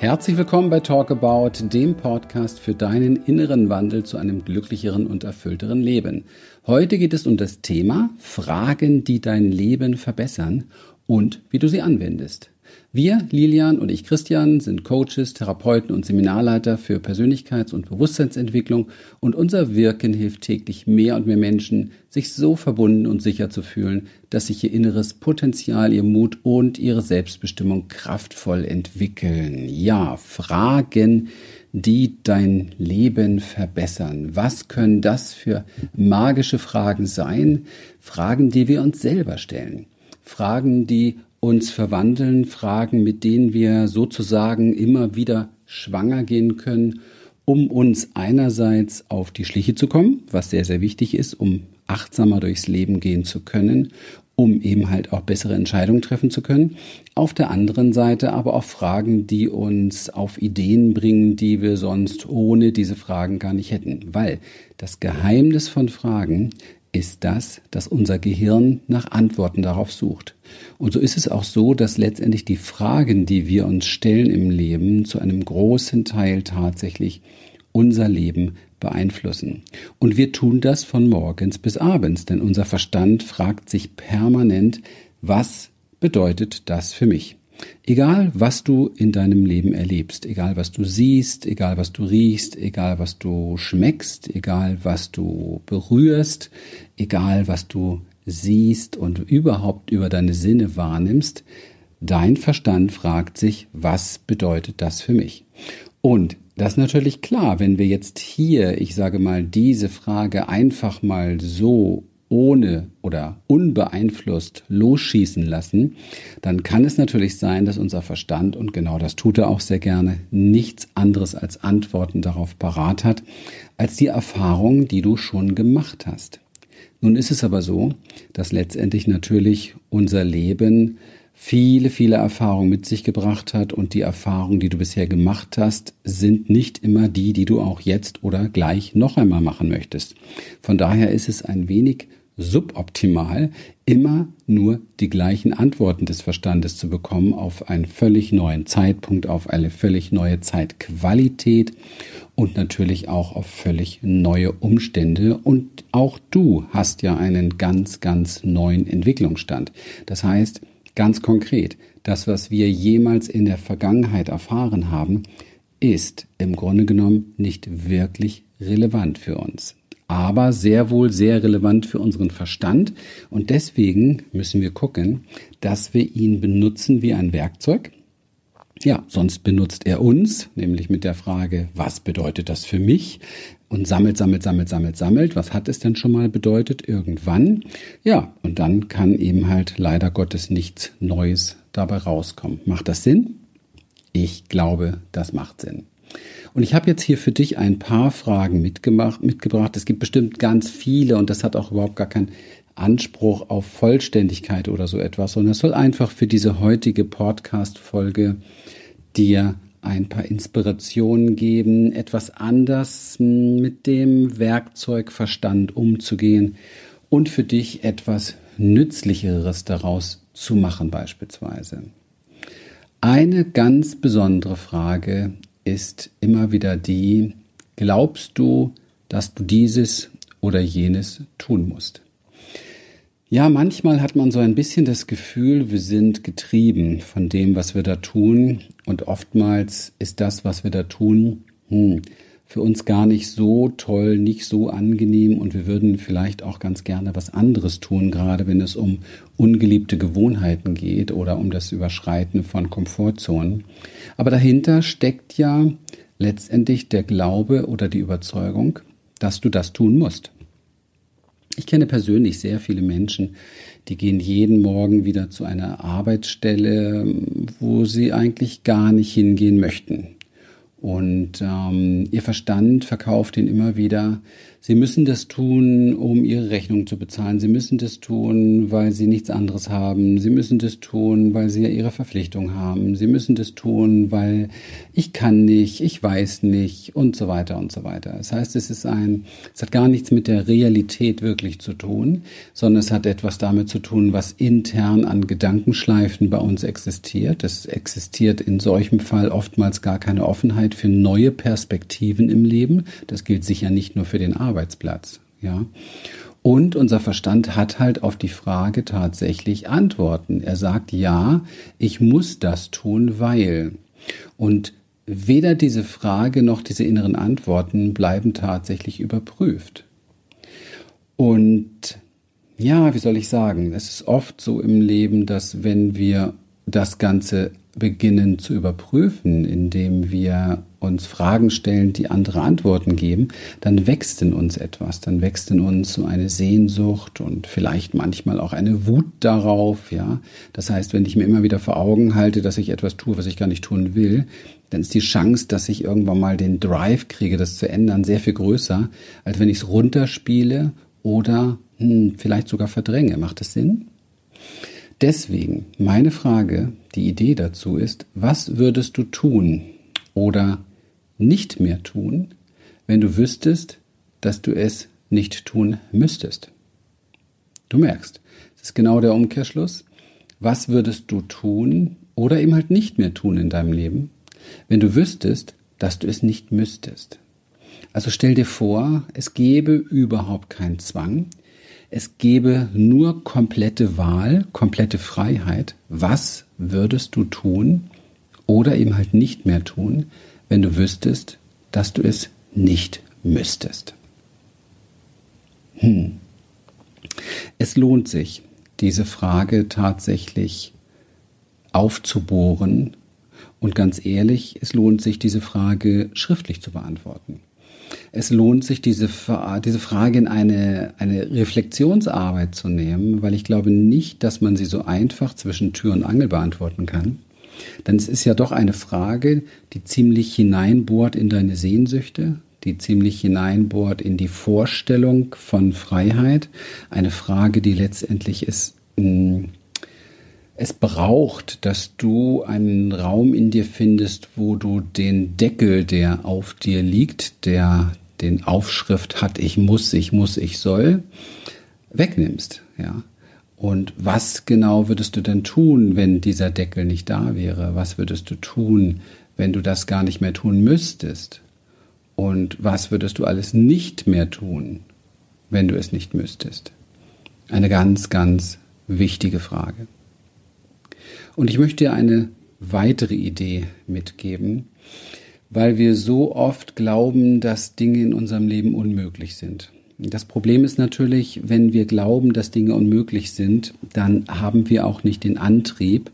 Herzlich willkommen bei Talk About, dem Podcast für deinen inneren Wandel zu einem glücklicheren und erfüllteren Leben. Heute geht es um das Thema Fragen, die dein Leben verbessern und wie du sie anwendest. Wir, Lilian und ich, Christian, sind Coaches, Therapeuten und Seminarleiter für Persönlichkeits- und Bewusstseinsentwicklung und unser Wirken hilft täglich mehr und mehr Menschen, sich so verbunden und sicher zu fühlen, dass sich ihr inneres Potenzial, ihr Mut und ihre Selbstbestimmung kraftvoll entwickeln. Ja, Fragen, die dein Leben verbessern. Was können das für magische Fragen sein? Fragen, die wir uns selber stellen. Fragen, die uns verwandeln, Fragen, mit denen wir sozusagen immer wieder schwanger gehen können, um uns einerseits auf die Schliche zu kommen, was sehr, sehr wichtig ist, um achtsamer durchs Leben gehen zu können, um eben halt auch bessere Entscheidungen treffen zu können. Auf der anderen Seite aber auch Fragen, die uns auf Ideen bringen, die wir sonst ohne diese Fragen gar nicht hätten. Weil das Geheimnis von Fragen ist das, dass unser Gehirn nach Antworten darauf sucht. Und so ist es auch so, dass letztendlich die Fragen, die wir uns stellen im Leben, zu einem großen Teil tatsächlich unser Leben beeinflussen. Und wir tun das von morgens bis abends, denn unser Verstand fragt sich permanent, was bedeutet das für mich? Egal, was du in deinem Leben erlebst, egal, was du siehst, egal, was du riechst, egal, was du schmeckst, egal, was du berührst, egal, was du siehst und überhaupt über deine Sinne wahrnimmst, dein Verstand fragt sich, was bedeutet das für mich? Und das ist natürlich klar, wenn wir jetzt hier, ich sage mal, diese Frage einfach mal so ohne oder unbeeinflusst losschießen lassen, dann kann es natürlich sein, dass unser Verstand, und genau das tut er auch sehr gerne, nichts anderes als Antworten darauf parat hat, als die Erfahrung, die du schon gemacht hast. Nun ist es aber so, dass letztendlich natürlich unser Leben viele, viele Erfahrungen mit sich gebracht hat und die Erfahrungen, die du bisher gemacht hast, sind nicht immer die, die du auch jetzt oder gleich noch einmal machen möchtest. Von daher ist es ein wenig suboptimal, immer nur die gleichen Antworten des Verstandes zu bekommen auf einen völlig neuen Zeitpunkt, auf eine völlig neue Zeitqualität und natürlich auch auf völlig neue Umstände. Und auch du hast ja einen ganz, ganz neuen Entwicklungsstand. Das heißt, ganz konkret, das, was wir jemals in der Vergangenheit erfahren haben, ist im Grunde genommen nicht wirklich relevant für uns aber sehr wohl sehr relevant für unseren Verstand. Und deswegen müssen wir gucken, dass wir ihn benutzen wie ein Werkzeug. Ja, sonst benutzt er uns, nämlich mit der Frage, was bedeutet das für mich? Und sammelt, sammelt, sammelt, sammelt, sammelt. Was hat es denn schon mal bedeutet? Irgendwann. Ja, und dann kann eben halt leider Gottes nichts Neues dabei rauskommen. Macht das Sinn? Ich glaube, das macht Sinn. Und ich habe jetzt hier für dich ein paar Fragen mitgemacht, mitgebracht. Es gibt bestimmt ganz viele und das hat auch überhaupt gar keinen Anspruch auf Vollständigkeit oder so etwas, sondern es soll einfach für diese heutige Podcast-Folge dir ein paar Inspirationen geben, etwas anders mit dem Werkzeugverstand umzugehen und für dich etwas Nützlicheres daraus zu machen beispielsweise. Eine ganz besondere Frage ist immer wieder die, glaubst du, dass du dieses oder jenes tun musst? Ja, manchmal hat man so ein bisschen das Gefühl, wir sind getrieben von dem, was wir da tun. Und oftmals ist das, was wir da tun, hm, für uns gar nicht so toll, nicht so angenehm und wir würden vielleicht auch ganz gerne was anderes tun, gerade wenn es um ungeliebte Gewohnheiten geht oder um das Überschreiten von Komfortzonen. Aber dahinter steckt ja letztendlich der Glaube oder die Überzeugung, dass du das tun musst. Ich kenne persönlich sehr viele Menschen, die gehen jeden Morgen wieder zu einer Arbeitsstelle, wo sie eigentlich gar nicht hingehen möchten. Und ähm, ihr Verstand verkauft ihnen immer wieder, Sie müssen das tun, um ihre Rechnung zu bezahlen. Sie müssen das tun, weil sie nichts anderes haben. Sie müssen das tun, weil sie ja ihre Verpflichtung haben. Sie müssen das tun, weil ich kann nicht, ich weiß nicht und so weiter und so weiter. Das heißt, es ist ein, es hat gar nichts mit der Realität wirklich zu tun, sondern es hat etwas damit zu tun, was intern an Gedankenschleifen bei uns existiert. Es existiert in solchem Fall oftmals gar keine Offenheit für neue Perspektiven im Leben. Das gilt sicher nicht nur für den Arbeitsplatz. Arbeitsplatz, ja. Und unser Verstand hat halt auf die Frage tatsächlich Antworten. Er sagt, ja, ich muss das tun, weil. Und weder diese Frage noch diese inneren Antworten bleiben tatsächlich überprüft. Und ja, wie soll ich sagen, es ist oft so im Leben, dass wenn wir das Ganze beginnen zu überprüfen, indem wir uns Fragen stellen, die andere Antworten geben, dann wächst in uns etwas, dann wächst in uns so eine Sehnsucht und vielleicht manchmal auch eine Wut darauf, ja. Das heißt, wenn ich mir immer wieder vor Augen halte, dass ich etwas tue, was ich gar nicht tun will, dann ist die Chance, dass ich irgendwann mal den Drive kriege, das zu ändern, sehr viel größer, als wenn ich es runterspiele oder hm, vielleicht sogar verdränge. Macht das Sinn? Deswegen meine Frage, die Idee dazu ist, was würdest du tun oder nicht mehr tun, wenn du wüsstest, dass du es nicht tun müsstest? Du merkst, das ist genau der Umkehrschluss. Was würdest du tun oder eben halt nicht mehr tun in deinem Leben, wenn du wüsstest, dass du es nicht müsstest? Also stell dir vor, es gäbe überhaupt keinen Zwang, es gäbe nur komplette Wahl, komplette Freiheit. Was würdest du tun oder eben halt nicht mehr tun, wenn du wüsstest, dass du es nicht müsstest? Hm. Es lohnt sich, diese Frage tatsächlich aufzubohren und ganz ehrlich, es lohnt sich, diese Frage schriftlich zu beantworten es lohnt sich, diese, diese Frage in eine, eine Reflexionsarbeit zu nehmen, weil ich glaube nicht, dass man sie so einfach zwischen Tür und Angel beantworten kann. Denn es ist ja doch eine Frage, die ziemlich hineinbohrt in deine Sehnsüchte, die ziemlich hineinbohrt in die Vorstellung von Freiheit. Eine Frage, die letztendlich ist, hm, es braucht, dass du einen Raum in dir findest, wo du den Deckel, der auf dir liegt, der den Aufschrift hat, ich muss, ich muss, ich soll, wegnimmst, ja. Und was genau würdest du denn tun, wenn dieser Deckel nicht da wäre? Was würdest du tun, wenn du das gar nicht mehr tun müsstest? Und was würdest du alles nicht mehr tun, wenn du es nicht müsstest? Eine ganz, ganz wichtige Frage. Und ich möchte dir eine weitere Idee mitgeben, weil wir so oft glauben, dass Dinge in unserem Leben unmöglich sind. Das Problem ist natürlich, wenn wir glauben, dass Dinge unmöglich sind, dann haben wir auch nicht den Antrieb,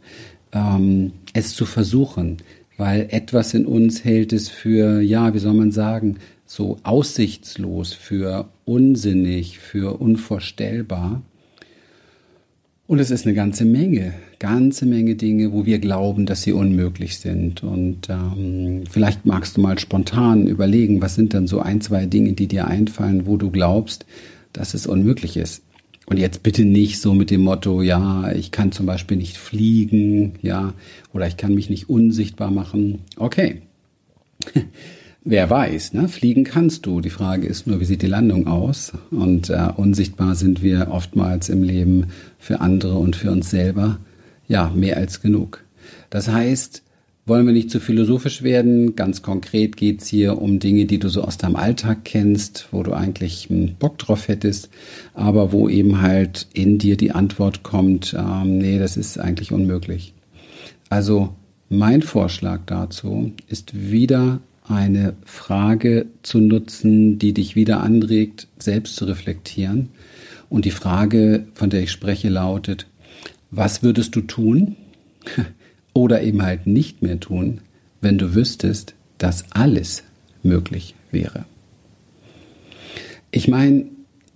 ähm, es zu versuchen, weil etwas in uns hält es für, ja, wie soll man sagen, so aussichtslos, für unsinnig, für unvorstellbar. Und es ist eine ganze Menge, ganze Menge Dinge, wo wir glauben, dass sie unmöglich sind. Und ähm, vielleicht magst du mal spontan überlegen, was sind dann so ein, zwei Dinge, die dir einfallen, wo du glaubst, dass es unmöglich ist. Und jetzt bitte nicht so mit dem Motto, ja, ich kann zum Beispiel nicht fliegen, ja, oder ich kann mich nicht unsichtbar machen. Okay. Wer weiß, ne? fliegen kannst du. Die Frage ist nur, wie sieht die Landung aus? Und äh, unsichtbar sind wir oftmals im Leben für andere und für uns selber. Ja, mehr als genug. Das heißt, wollen wir nicht zu philosophisch werden. Ganz konkret geht's hier um Dinge, die du so aus deinem Alltag kennst, wo du eigentlich einen Bock drauf hättest, aber wo eben halt in dir die Antwort kommt, ähm, nee, das ist eigentlich unmöglich. Also mein Vorschlag dazu ist wieder eine Frage zu nutzen, die dich wieder anregt, selbst zu reflektieren. Und die Frage, von der ich spreche, lautet, was würdest du tun oder eben halt nicht mehr tun, wenn du wüsstest, dass alles möglich wäre? Ich meine,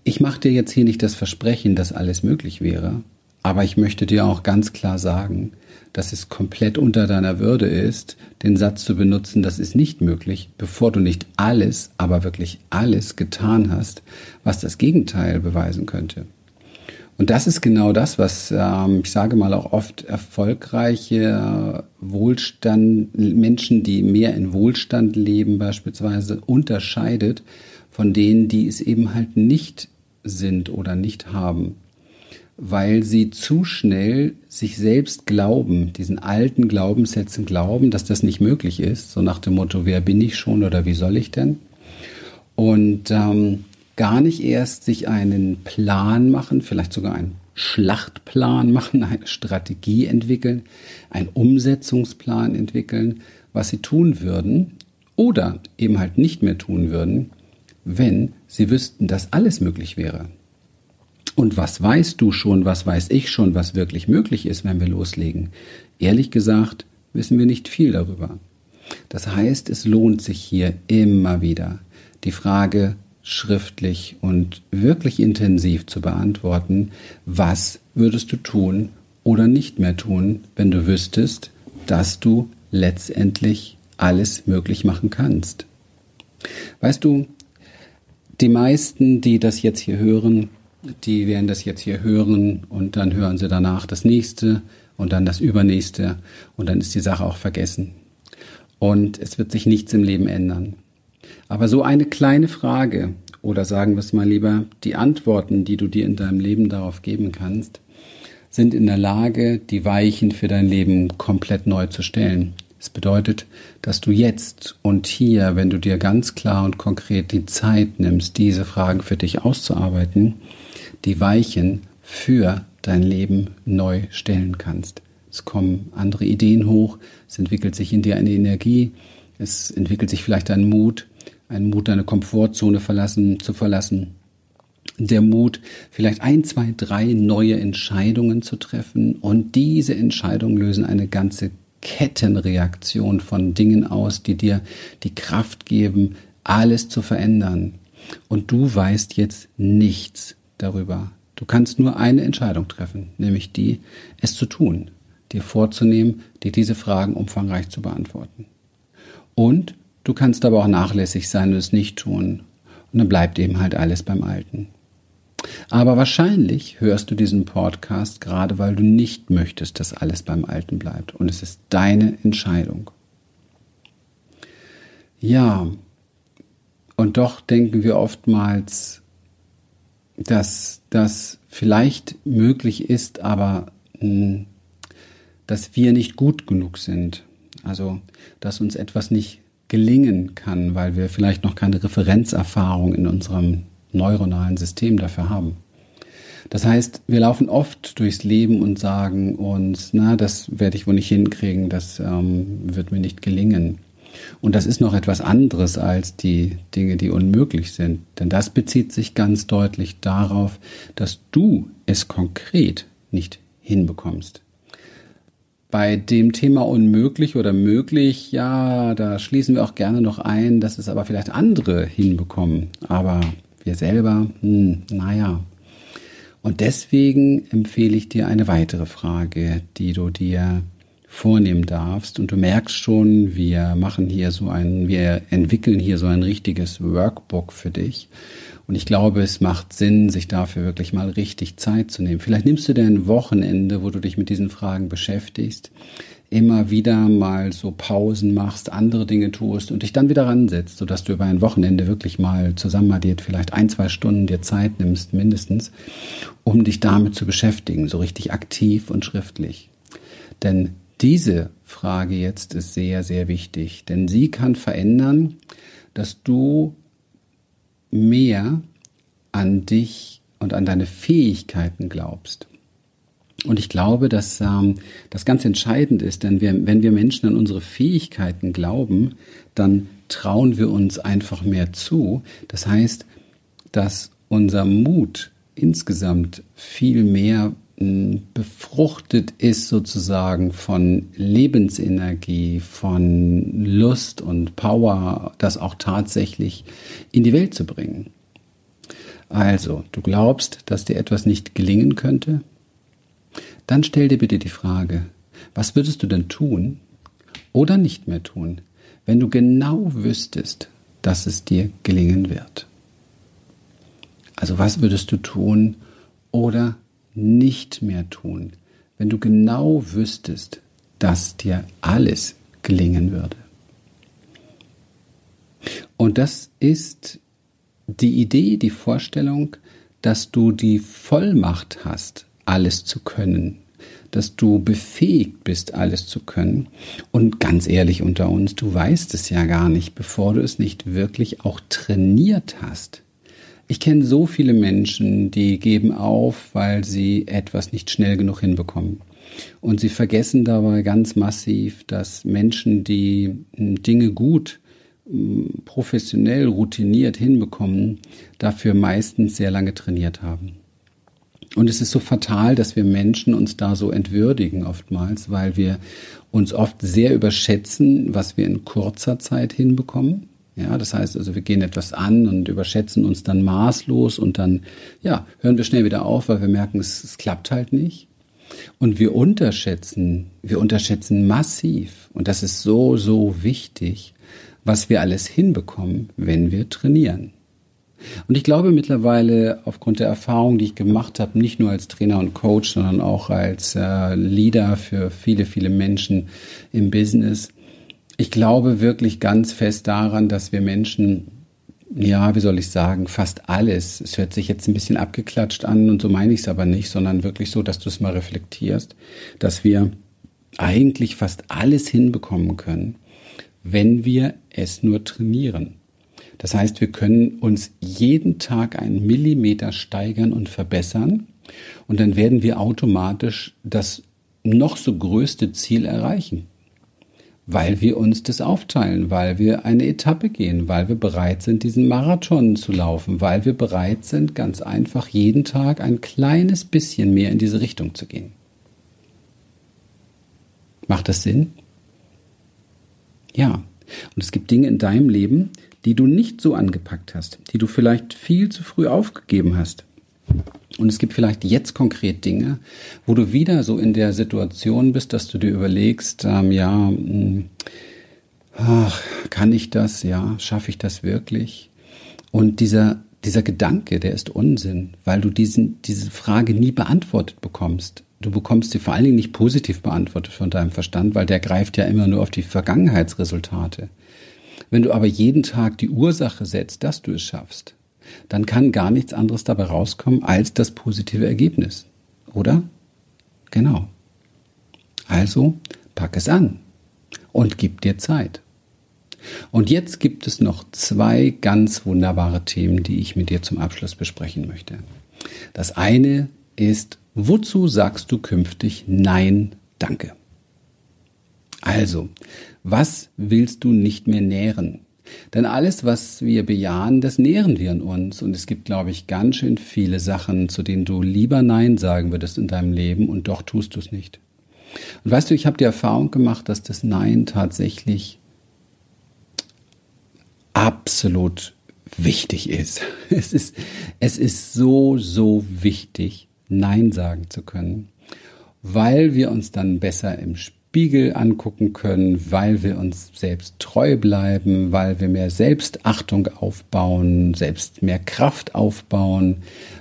ich mache dir jetzt hier nicht das Versprechen, dass alles möglich wäre, aber ich möchte dir auch ganz klar sagen, dass es komplett unter deiner Würde ist, den Satz zu benutzen, das ist nicht möglich, bevor du nicht alles, aber wirklich alles getan hast, was das Gegenteil beweisen könnte. Und das ist genau das, was ähm, ich sage mal auch oft erfolgreiche Wohlstand, Menschen, die mehr in Wohlstand leben beispielsweise, unterscheidet von denen, die es eben halt nicht sind oder nicht haben weil sie zu schnell sich selbst glauben, diesen alten Glaubenssätzen glauben, dass das nicht möglich ist, so nach dem Motto, wer bin ich schon oder wie soll ich denn? Und ähm, gar nicht erst sich einen Plan machen, vielleicht sogar einen Schlachtplan machen, eine Strategie entwickeln, einen Umsetzungsplan entwickeln, was sie tun würden oder eben halt nicht mehr tun würden, wenn sie wüssten, dass alles möglich wäre. Und was weißt du schon, was weiß ich schon, was wirklich möglich ist, wenn wir loslegen? Ehrlich gesagt, wissen wir nicht viel darüber. Das heißt, es lohnt sich hier immer wieder, die Frage schriftlich und wirklich intensiv zu beantworten, was würdest du tun oder nicht mehr tun, wenn du wüsstest, dass du letztendlich alles möglich machen kannst. Weißt du, die meisten, die das jetzt hier hören, die werden das jetzt hier hören und dann hören sie danach das nächste und dann das übernächste und dann ist die Sache auch vergessen. Und es wird sich nichts im Leben ändern. Aber so eine kleine Frage oder sagen wir es mal lieber, die Antworten, die du dir in deinem Leben darauf geben kannst, sind in der Lage, die Weichen für dein Leben komplett neu zu stellen. Es bedeutet, dass du jetzt und hier, wenn du dir ganz klar und konkret die Zeit nimmst, diese Fragen für dich auszuarbeiten, die Weichen für dein Leben neu stellen kannst. Es kommen andere Ideen hoch, es entwickelt sich in dir eine Energie, es entwickelt sich vielleicht ein Mut, ein Mut, deine Komfortzone verlassen, zu verlassen. Der Mut, vielleicht ein, zwei, drei neue Entscheidungen zu treffen und diese Entscheidungen lösen eine ganze Kettenreaktion von Dingen aus, die dir die Kraft geben, alles zu verändern. Und du weißt jetzt nichts darüber. Du kannst nur eine Entscheidung treffen, nämlich die, es zu tun, dir vorzunehmen, dir diese Fragen umfangreich zu beantworten. Und du kannst aber auch nachlässig sein und es nicht tun. Und dann bleibt eben halt alles beim Alten. Aber wahrscheinlich hörst du diesen Podcast gerade, weil du nicht möchtest, dass alles beim Alten bleibt. Und es ist deine Entscheidung. Ja, und doch denken wir oftmals, dass das vielleicht möglich ist, aber hm, dass wir nicht gut genug sind. Also, dass uns etwas nicht gelingen kann, weil wir vielleicht noch keine Referenzerfahrung in unserem neuronalen System dafür haben. Das heißt, wir laufen oft durchs Leben und sagen uns, na, das werde ich wohl nicht hinkriegen, das ähm, wird mir nicht gelingen. Und das ist noch etwas anderes als die Dinge, die unmöglich sind. Denn das bezieht sich ganz deutlich darauf, dass du es konkret nicht hinbekommst. Bei dem Thema unmöglich oder möglich, ja, da schließen wir auch gerne noch ein, dass es aber vielleicht andere hinbekommen. Aber wir selber, hm, naja. Und deswegen empfehle ich dir eine weitere Frage, die du dir vornehmen darfst. Und du merkst schon, wir machen hier so ein, wir entwickeln hier so ein richtiges Workbook für dich. Und ich glaube, es macht Sinn, sich dafür wirklich mal richtig Zeit zu nehmen. Vielleicht nimmst du dir ein Wochenende, wo du dich mit diesen Fragen beschäftigst, immer wieder mal so Pausen machst, andere Dinge tust und dich dann wieder ransetzt, sodass du über ein Wochenende wirklich mal zusammen addiert vielleicht ein, zwei Stunden dir Zeit nimmst, mindestens, um dich damit zu beschäftigen, so richtig aktiv und schriftlich. Denn diese Frage jetzt ist sehr, sehr wichtig, denn sie kann verändern, dass du mehr an dich und an deine Fähigkeiten glaubst. Und ich glaube, dass ähm, das ganz entscheidend ist, denn wir, wenn wir Menschen an unsere Fähigkeiten glauben, dann trauen wir uns einfach mehr zu. Das heißt, dass unser Mut insgesamt viel mehr befruchtet ist sozusagen von Lebensenergie, von Lust und Power, das auch tatsächlich in die Welt zu bringen. Also, du glaubst, dass dir etwas nicht gelingen könnte? Dann stell dir bitte die Frage, Was würdest du denn tun oder nicht mehr tun, wenn du genau wüsstest, dass es dir gelingen wird? Also was würdest du tun oder nicht mehr tun, wenn du genau wüsstest, dass dir alles gelingen würde? Und das ist die Idee, die Vorstellung, dass du die Vollmacht hast, alles zu können, dass du befähigt bist, alles zu können. Und ganz ehrlich unter uns, du weißt es ja gar nicht, bevor du es nicht wirklich auch trainiert hast. Ich kenne so viele Menschen, die geben auf, weil sie etwas nicht schnell genug hinbekommen. Und sie vergessen dabei ganz massiv, dass Menschen, die hm, Dinge gut, hm, professionell, routiniert hinbekommen, dafür meistens sehr lange trainiert haben. Und es ist so fatal, dass wir Menschen uns da so entwürdigen oftmals, weil wir uns oft sehr überschätzen, was wir in kurzer Zeit hinbekommen. Ja, das heißt also, wir gehen etwas an und überschätzen uns dann maßlos und dann, ja, hören wir schnell wieder auf, weil wir merken, es, es klappt halt nicht. Und wir unterschätzen, wir unterschätzen massiv, und das ist so, so wichtig, was wir alles hinbekommen, wenn wir trainieren. Und ich glaube mittlerweile aufgrund der Erfahrung, die ich gemacht habe, nicht nur als Trainer und Coach, sondern auch als äh, Leader für viele, viele Menschen im Business, ich glaube wirklich ganz fest daran, dass wir Menschen, ja, wie soll ich sagen, fast alles, es hört sich jetzt ein bisschen abgeklatscht an und so meine ich es aber nicht, sondern wirklich so, dass du es mal reflektierst, dass wir eigentlich fast alles hinbekommen können, wenn wir es nur trainieren. Das heißt, wir können uns jeden Tag einen Millimeter steigern und verbessern und dann werden wir automatisch das noch so größte Ziel erreichen, weil wir uns das aufteilen, weil wir eine Etappe gehen, weil wir bereit sind, diesen Marathon zu laufen, weil wir bereit sind, ganz einfach jeden Tag ein kleines bisschen mehr in diese Richtung zu gehen. Macht das Sinn? Ja. Und es gibt Dinge in deinem Leben, die du nicht so angepackt hast, die du vielleicht viel zu früh aufgegeben hast. Und es gibt vielleicht jetzt konkret Dinge, wo du wieder so in der Situation bist, dass du dir überlegst, ähm, ja, mh, hm, ach, kann ich das? Ja, schaffe ich das wirklich? Und dieser, dieser Gedanke, der ist Unsinn, weil du diesen, diese Frage nie beantwortet bekommst. Du bekommst sie vor allen Dingen nicht positiv beantwortet von deinem Verstand, weil der greift ja immer nur auf die Vergangenheitsresultate. Wenn du aber jeden Tag die Ursache setzt, dass du es schaffst, dann kann gar nichts anderes dabei rauskommen als das positive Ergebnis. Oder? Genau. Also pack es an und gib dir Zeit. Und jetzt gibt es noch zwei ganz wunderbare Themen, die ich mit dir zum Abschluss besprechen möchte. Das eine ist, wozu sagst du künftig Nein, danke? Also, was willst du nicht mehr nähren? Denn alles, was wir bejahen, das nähren wir in uns. Und es gibt, glaube ich, ganz schön viele Sachen, zu denen du lieber Nein sagen würdest in deinem Leben und doch tust du es nicht. Und weißt du, ich habe die Erfahrung gemacht, dass das Nein tatsächlich absolut wichtig ist. Es ist, es ist so, so wichtig, Nein sagen zu können, weil wir uns dann besser im Spiel Spiegel angucken können, weil wir uns selbst treu bleiben, weil wir mehr Selbstachtung aufbauen, selbst mehr Kraft aufbauen,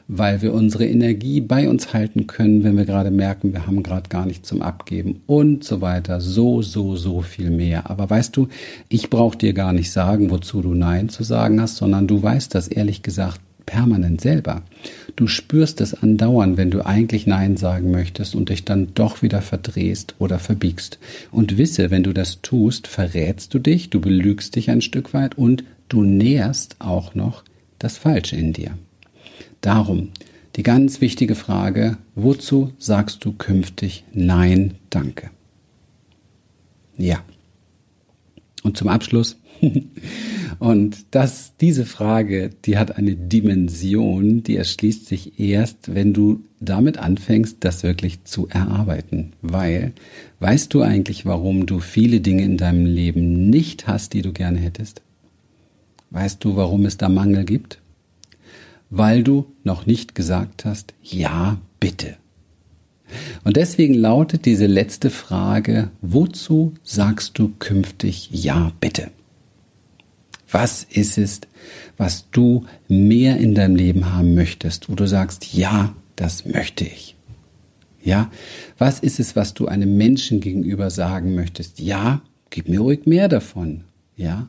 weil wir unsere Energie bei uns halten können, wenn wir gerade merken, wir haben gerade gar nichts zum Abgeben und so weiter. So, so, so viel mehr. Aber weißt du, ich brauche dir gar nicht sagen, wozu du Nein zu sagen hast, sondern du weißt das ehrlich gesagt permanent selber. Du spürst es andauernd, wenn du eigentlich Nein sagen möchtest und dich dann doch wieder verdrehst oder verbiegst. Und wisse, wenn du das tust, verrätst du dich, du belügst dich ein Stück weit und du nährst auch noch das Falsche in dir. Darum die ganz wichtige Frage, wozu sagst du künftig Nein, danke? Ja. Und zum Abschluss, und das, diese Frage, die hat eine Dimension, die erschließt sich erst, wenn du damit anfängst, das wirklich zu erarbeiten. Weil, weißt du eigentlich, warum du viele Dinge in deinem Leben nicht hast, die du gerne hättest? Weißt du, warum es da Mangel gibt? Weil du noch nicht gesagt hast, ja, bitte. Und deswegen lautet diese letzte Frage, wozu sagst du künftig Ja bitte? Was ist es, was du mehr in deinem Leben haben möchtest, wo du sagst, ja, das möchte ich? Ja, was ist es, was du einem Menschen gegenüber sagen möchtest? Ja, gib mir ruhig mehr davon. Ja,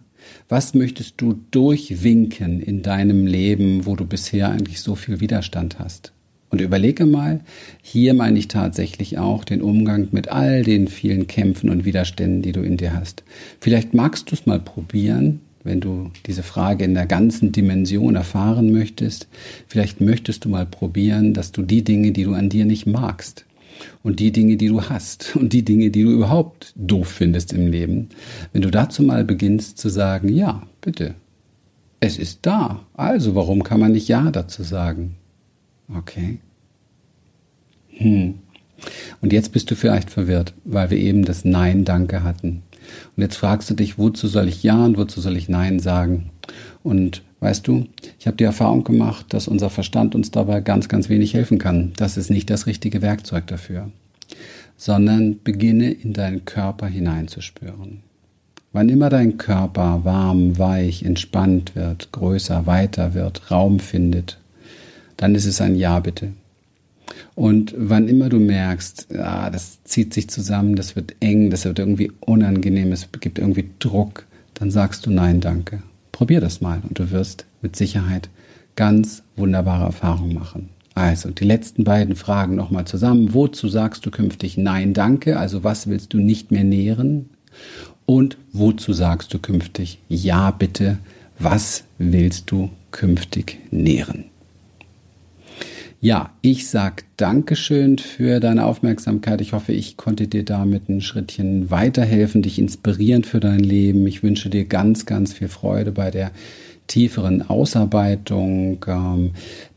was möchtest du durchwinken in deinem Leben, wo du bisher eigentlich so viel Widerstand hast? Und überlege mal, hier meine ich tatsächlich auch den Umgang mit all den vielen Kämpfen und Widerständen, die du in dir hast. Vielleicht magst du es mal probieren, wenn du diese Frage in der ganzen Dimension erfahren möchtest. Vielleicht möchtest du mal probieren, dass du die Dinge, die du an dir nicht magst, und die Dinge, die du hast und die Dinge, die du überhaupt doof findest im Leben, wenn du dazu mal beginnst zu sagen, ja, bitte, es ist da, also warum kann man nicht Ja dazu sagen? Okay. Hm. Und jetzt bist du vielleicht verwirrt, weil wir eben das Nein Danke hatten. Und jetzt fragst du dich, wozu soll ich Ja und wozu soll ich Nein sagen? Und weißt du, ich habe die Erfahrung gemacht, dass unser Verstand uns dabei ganz, ganz wenig helfen kann. Das ist nicht das richtige Werkzeug dafür. Sondern beginne in deinen Körper hineinzuspüren. Wann immer dein Körper warm, weich, entspannt wird, größer, weiter wird, Raum findet, dann ist es ein Ja bitte. Und wann immer du merkst, ah, das zieht sich zusammen, das wird eng, das wird irgendwie unangenehm, es gibt irgendwie Druck, dann sagst du Nein, danke. Probier das mal und du wirst mit Sicherheit ganz wunderbare Erfahrungen machen. Also die letzten beiden Fragen nochmal zusammen. Wozu sagst du künftig Nein, danke? Also was willst du nicht mehr nähren? Und wozu sagst du künftig Ja, bitte? Was willst du künftig nähren? Ja, ich sag Dankeschön für deine Aufmerksamkeit. Ich hoffe, ich konnte dir damit ein Schrittchen weiterhelfen, dich inspirieren für dein Leben. Ich wünsche dir ganz, ganz viel Freude bei der tieferen Ausarbeitung. Ähm,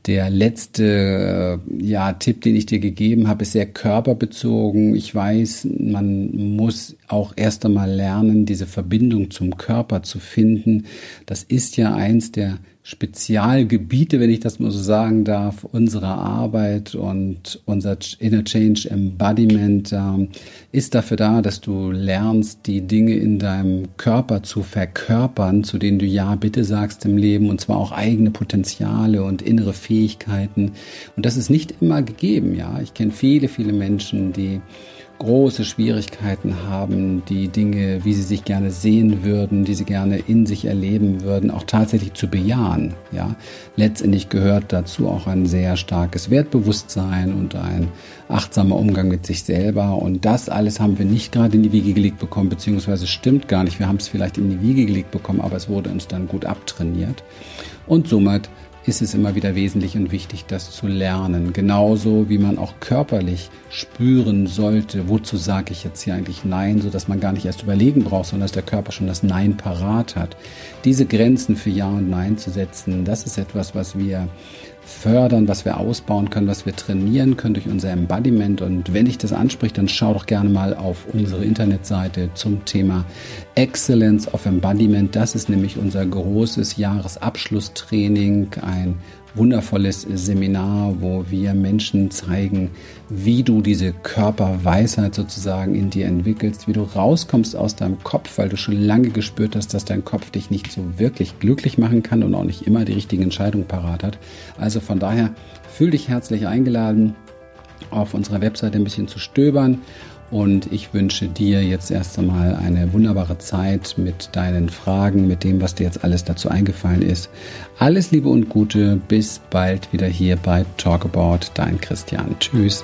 der letzte äh, ja, Tipp, den ich dir gegeben habe, ist sehr körperbezogen. Ich weiß, man muss auch erst einmal lernen, diese Verbindung zum Körper zu finden. Das ist ja eins der Spezialgebiete, wenn ich das mal so sagen darf, unserer Arbeit und unser Inner Change Embodiment äh, ist dafür da, dass du lernst, die Dinge in deinem Körper zu verkörpern, zu denen du ja bitte sagst im Leben, und zwar auch eigene Potenziale und innere Fähigkeiten. Und das ist nicht immer gegeben, ja. Ich kenne viele, viele Menschen, die große Schwierigkeiten haben, die Dinge, wie sie sich gerne sehen würden, die sie gerne in sich erleben würden, auch tatsächlich zu bejahen. Ja, letztendlich gehört dazu auch ein sehr starkes Wertbewusstsein und ein achtsamer Umgang mit sich selber. Und das alles haben wir nicht gerade in die Wiege gelegt bekommen, beziehungsweise stimmt gar nicht. Wir haben es vielleicht in die Wiege gelegt bekommen, aber es wurde uns dann gut abtrainiert. Und somit ist es immer wieder wesentlich und wichtig, das zu lernen. Genauso wie man auch körperlich spüren sollte, wozu sage ich jetzt hier eigentlich Nein, sodass man gar nicht erst überlegen braucht, sondern dass der Körper schon das Nein parat hat. Diese Grenzen für Ja und Nein zu setzen, das ist etwas, was wir fördern, was wir ausbauen können, was wir trainieren können durch unser Embodiment. Und wenn dich das anspricht, dann schau doch gerne mal auf unsere Internetseite zum Thema Excellence of Embodiment. Das ist nämlich unser großes Jahresabschlusstraining, ein wundervolles Seminar, wo wir Menschen zeigen, wie du diese Körperweisheit sozusagen in dir entwickelst, wie du rauskommst aus deinem Kopf, weil du schon lange gespürt hast, dass dein Kopf dich nicht so wirklich glücklich machen kann und auch nicht immer die richtigen Entscheidungen parat hat. Also von daher fühl dich herzlich eingeladen, auf unserer Webseite ein bisschen zu stöbern und ich wünsche dir jetzt erst einmal eine wunderbare Zeit mit deinen Fragen, mit dem, was dir jetzt alles dazu eingefallen ist. Alles Liebe und Gute. Bis bald wieder hier bei Talk About. Dein Christian. Tschüss.